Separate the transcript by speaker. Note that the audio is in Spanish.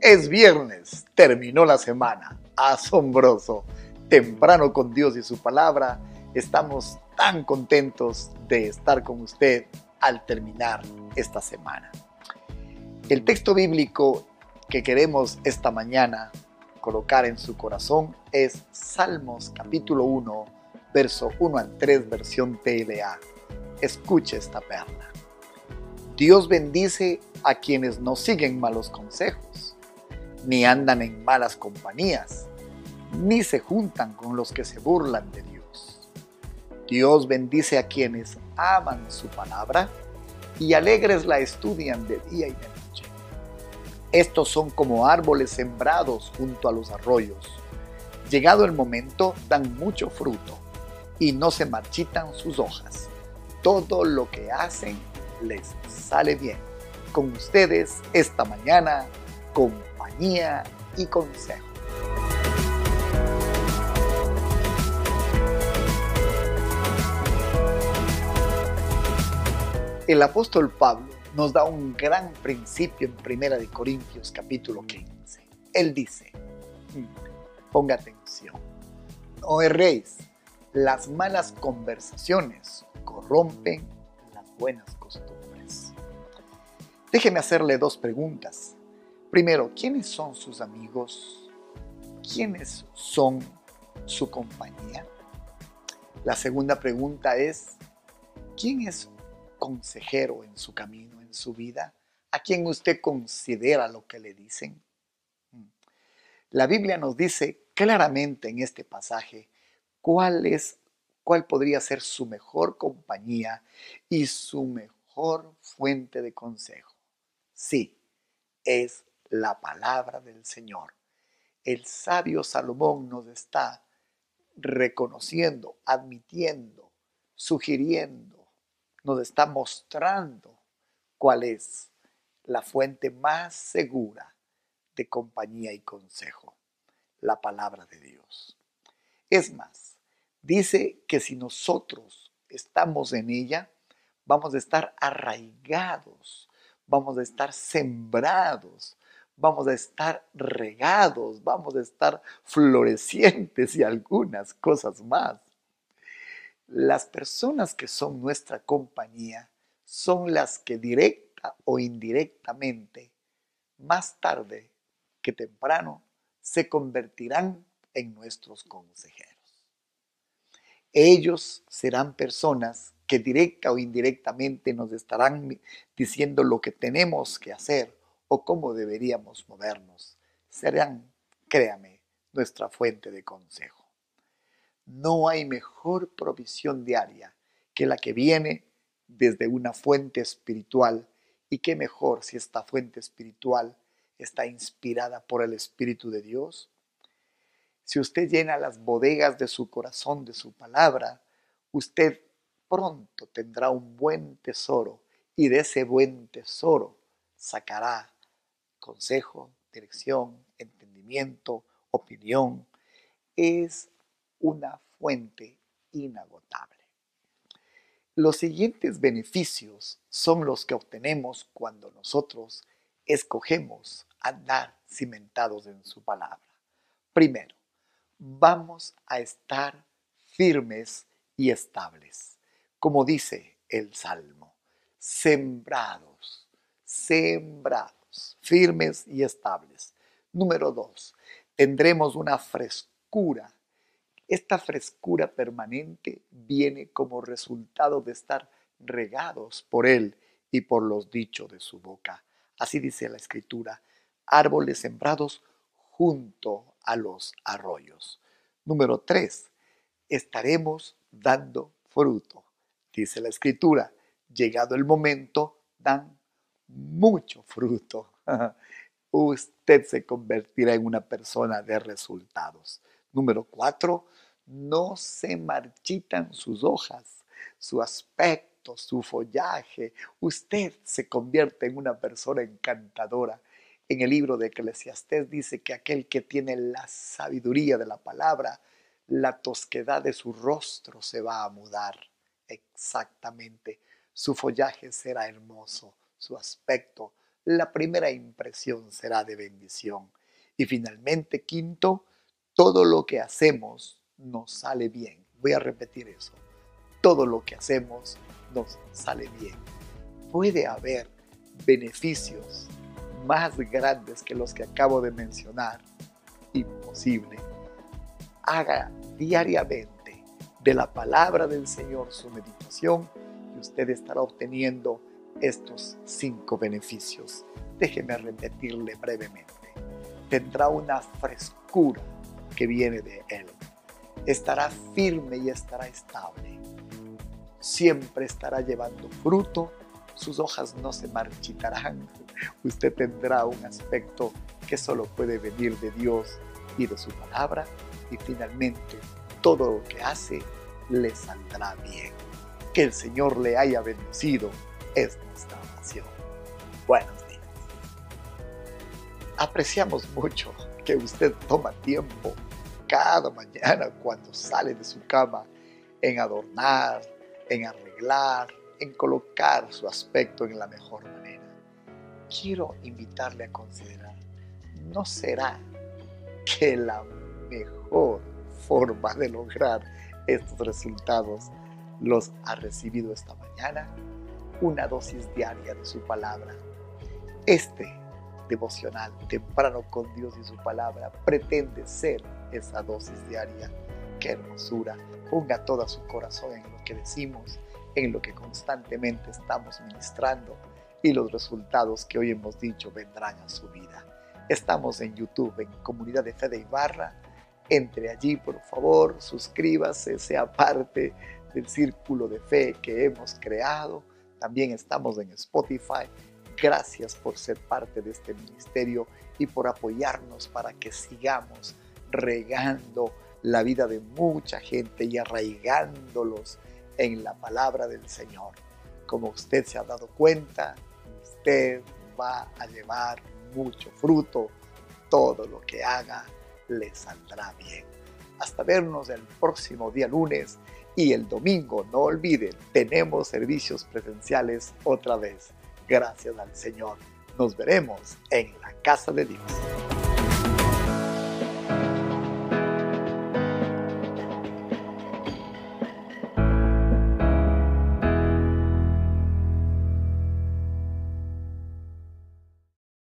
Speaker 1: Es viernes, terminó la semana. Asombroso. Temprano con Dios y su palabra. Estamos tan contentos de estar con usted al terminar esta semana. El texto bíblico que queremos esta mañana colocar en su corazón es Salmos capítulo 1, verso 1 al 3, versión TLA. Escuche esta perla. Dios bendice a quienes no siguen malos consejos, ni andan en malas compañías, ni se juntan con los que se burlan de Dios. Dios bendice a quienes aman su palabra y alegres la estudian de día y de noche. Estos son como árboles sembrados junto a los arroyos. Llegado el momento, dan mucho fruto y no se marchitan sus hojas. Todo lo que hacen les sale bien. Con ustedes esta mañana, y consejo. El apóstol Pablo nos da un gran principio en Primera de Corintios capítulo 15. Él dice, mm, ponga atención, no erréis, las malas conversaciones corrompen las buenas costumbres. Déjeme hacerle dos preguntas. Primero, ¿quiénes son sus amigos? ¿Quiénes son su compañía? La segunda pregunta es, ¿quién es consejero en su camino, en su vida? ¿A quién usted considera lo que le dicen? Mm. La Biblia nos dice claramente en este pasaje cuál es cuál podría ser su mejor compañía y su mejor fuente de consejo. Sí, es la palabra del Señor. El sabio Salomón nos está reconociendo, admitiendo, sugiriendo nos está mostrando cuál es la fuente más segura de compañía y consejo, la palabra de Dios. Es más, dice que si nosotros estamos en ella, vamos a estar arraigados, vamos a estar sembrados, vamos a estar regados, vamos a estar florecientes y algunas cosas más las personas que son nuestra compañía son las que directa o indirectamente, más tarde que temprano, se convertirán en nuestros consejeros. Ellos serán personas que directa o indirectamente nos estarán diciendo lo que tenemos que hacer o cómo deberíamos movernos. Serán, créame, nuestra fuente de consejo. No hay mejor provisión diaria que la que viene desde una fuente espiritual. Y qué mejor si esta fuente espiritual está inspirada por el Espíritu de Dios. Si usted llena las bodegas de su corazón de su palabra, usted pronto tendrá un buen tesoro y de ese buen tesoro sacará consejo, dirección, entendimiento, opinión. Es una fuente inagotable. Los siguientes beneficios son los que obtenemos cuando nosotros escogemos andar cimentados en su palabra. Primero, vamos a estar firmes y estables, como dice el Salmo, sembrados, sembrados, firmes y estables. Número dos, tendremos una frescura esta frescura permanente viene como resultado de estar regados por Él y por los dichos de su boca. Así dice la escritura, árboles sembrados junto a los arroyos. Número tres, estaremos dando fruto. Dice la escritura, llegado el momento, dan mucho fruto. Usted se convertirá en una persona de resultados. Número cuatro, no se marchitan sus hojas, su aspecto, su follaje. Usted se convierte en una persona encantadora. En el libro de Eclesiastés dice que aquel que tiene la sabiduría de la palabra, la tosquedad de su rostro se va a mudar. Exactamente. Su follaje será hermoso, su aspecto, la primera impresión será de bendición. Y finalmente, quinto, todo lo que hacemos nos sale bien. Voy a repetir eso. Todo lo que hacemos nos sale bien. Puede haber beneficios más grandes que los que acabo de mencionar. Imposible. Haga diariamente de la palabra del Señor su meditación y usted estará obteniendo estos cinco beneficios. Déjeme repetirle brevemente. Tendrá una frescura que viene de Él. Estará firme y estará estable. Siempre estará llevando fruto. Sus hojas no se marchitarán. Usted tendrá un aspecto que solo puede venir de Dios y de su palabra. Y finalmente, todo lo que hace le saldrá bien. Que el Señor le haya bendecido es nuestra oración. Buenos días. Apreciamos mucho que usted toma tiempo cada mañana cuando sale de su cama en adornar, en arreglar, en colocar su aspecto en la mejor manera. Quiero invitarle a considerar, ¿no será que la mejor forma de lograr estos resultados los ha recibido esta mañana? Una dosis diaria de su palabra. Este devocional temprano con Dios y su palabra pretende ser esa dosis diaria. Qué hermosura. Ponga todo su corazón en lo que decimos, en lo que constantemente estamos ministrando y los resultados que hoy hemos dicho vendrán a su vida. Estamos en YouTube, en Comunidad de Fe de Ibarra. Entre allí, por favor, suscríbase, sea parte del círculo de fe que hemos creado también estamos en Spotify. Gracias por ser parte de este ministerio y por apoyarnos para que sigamos regando la vida de mucha gente y arraigándolos en la palabra del Señor. Como usted se ha dado cuenta, usted va a llevar mucho fruto. Todo lo que haga le saldrá bien. Hasta vernos el próximo día lunes y el domingo, no olviden, tenemos servicios presenciales otra vez. Gracias al Señor. Nos veremos en la casa de Dios.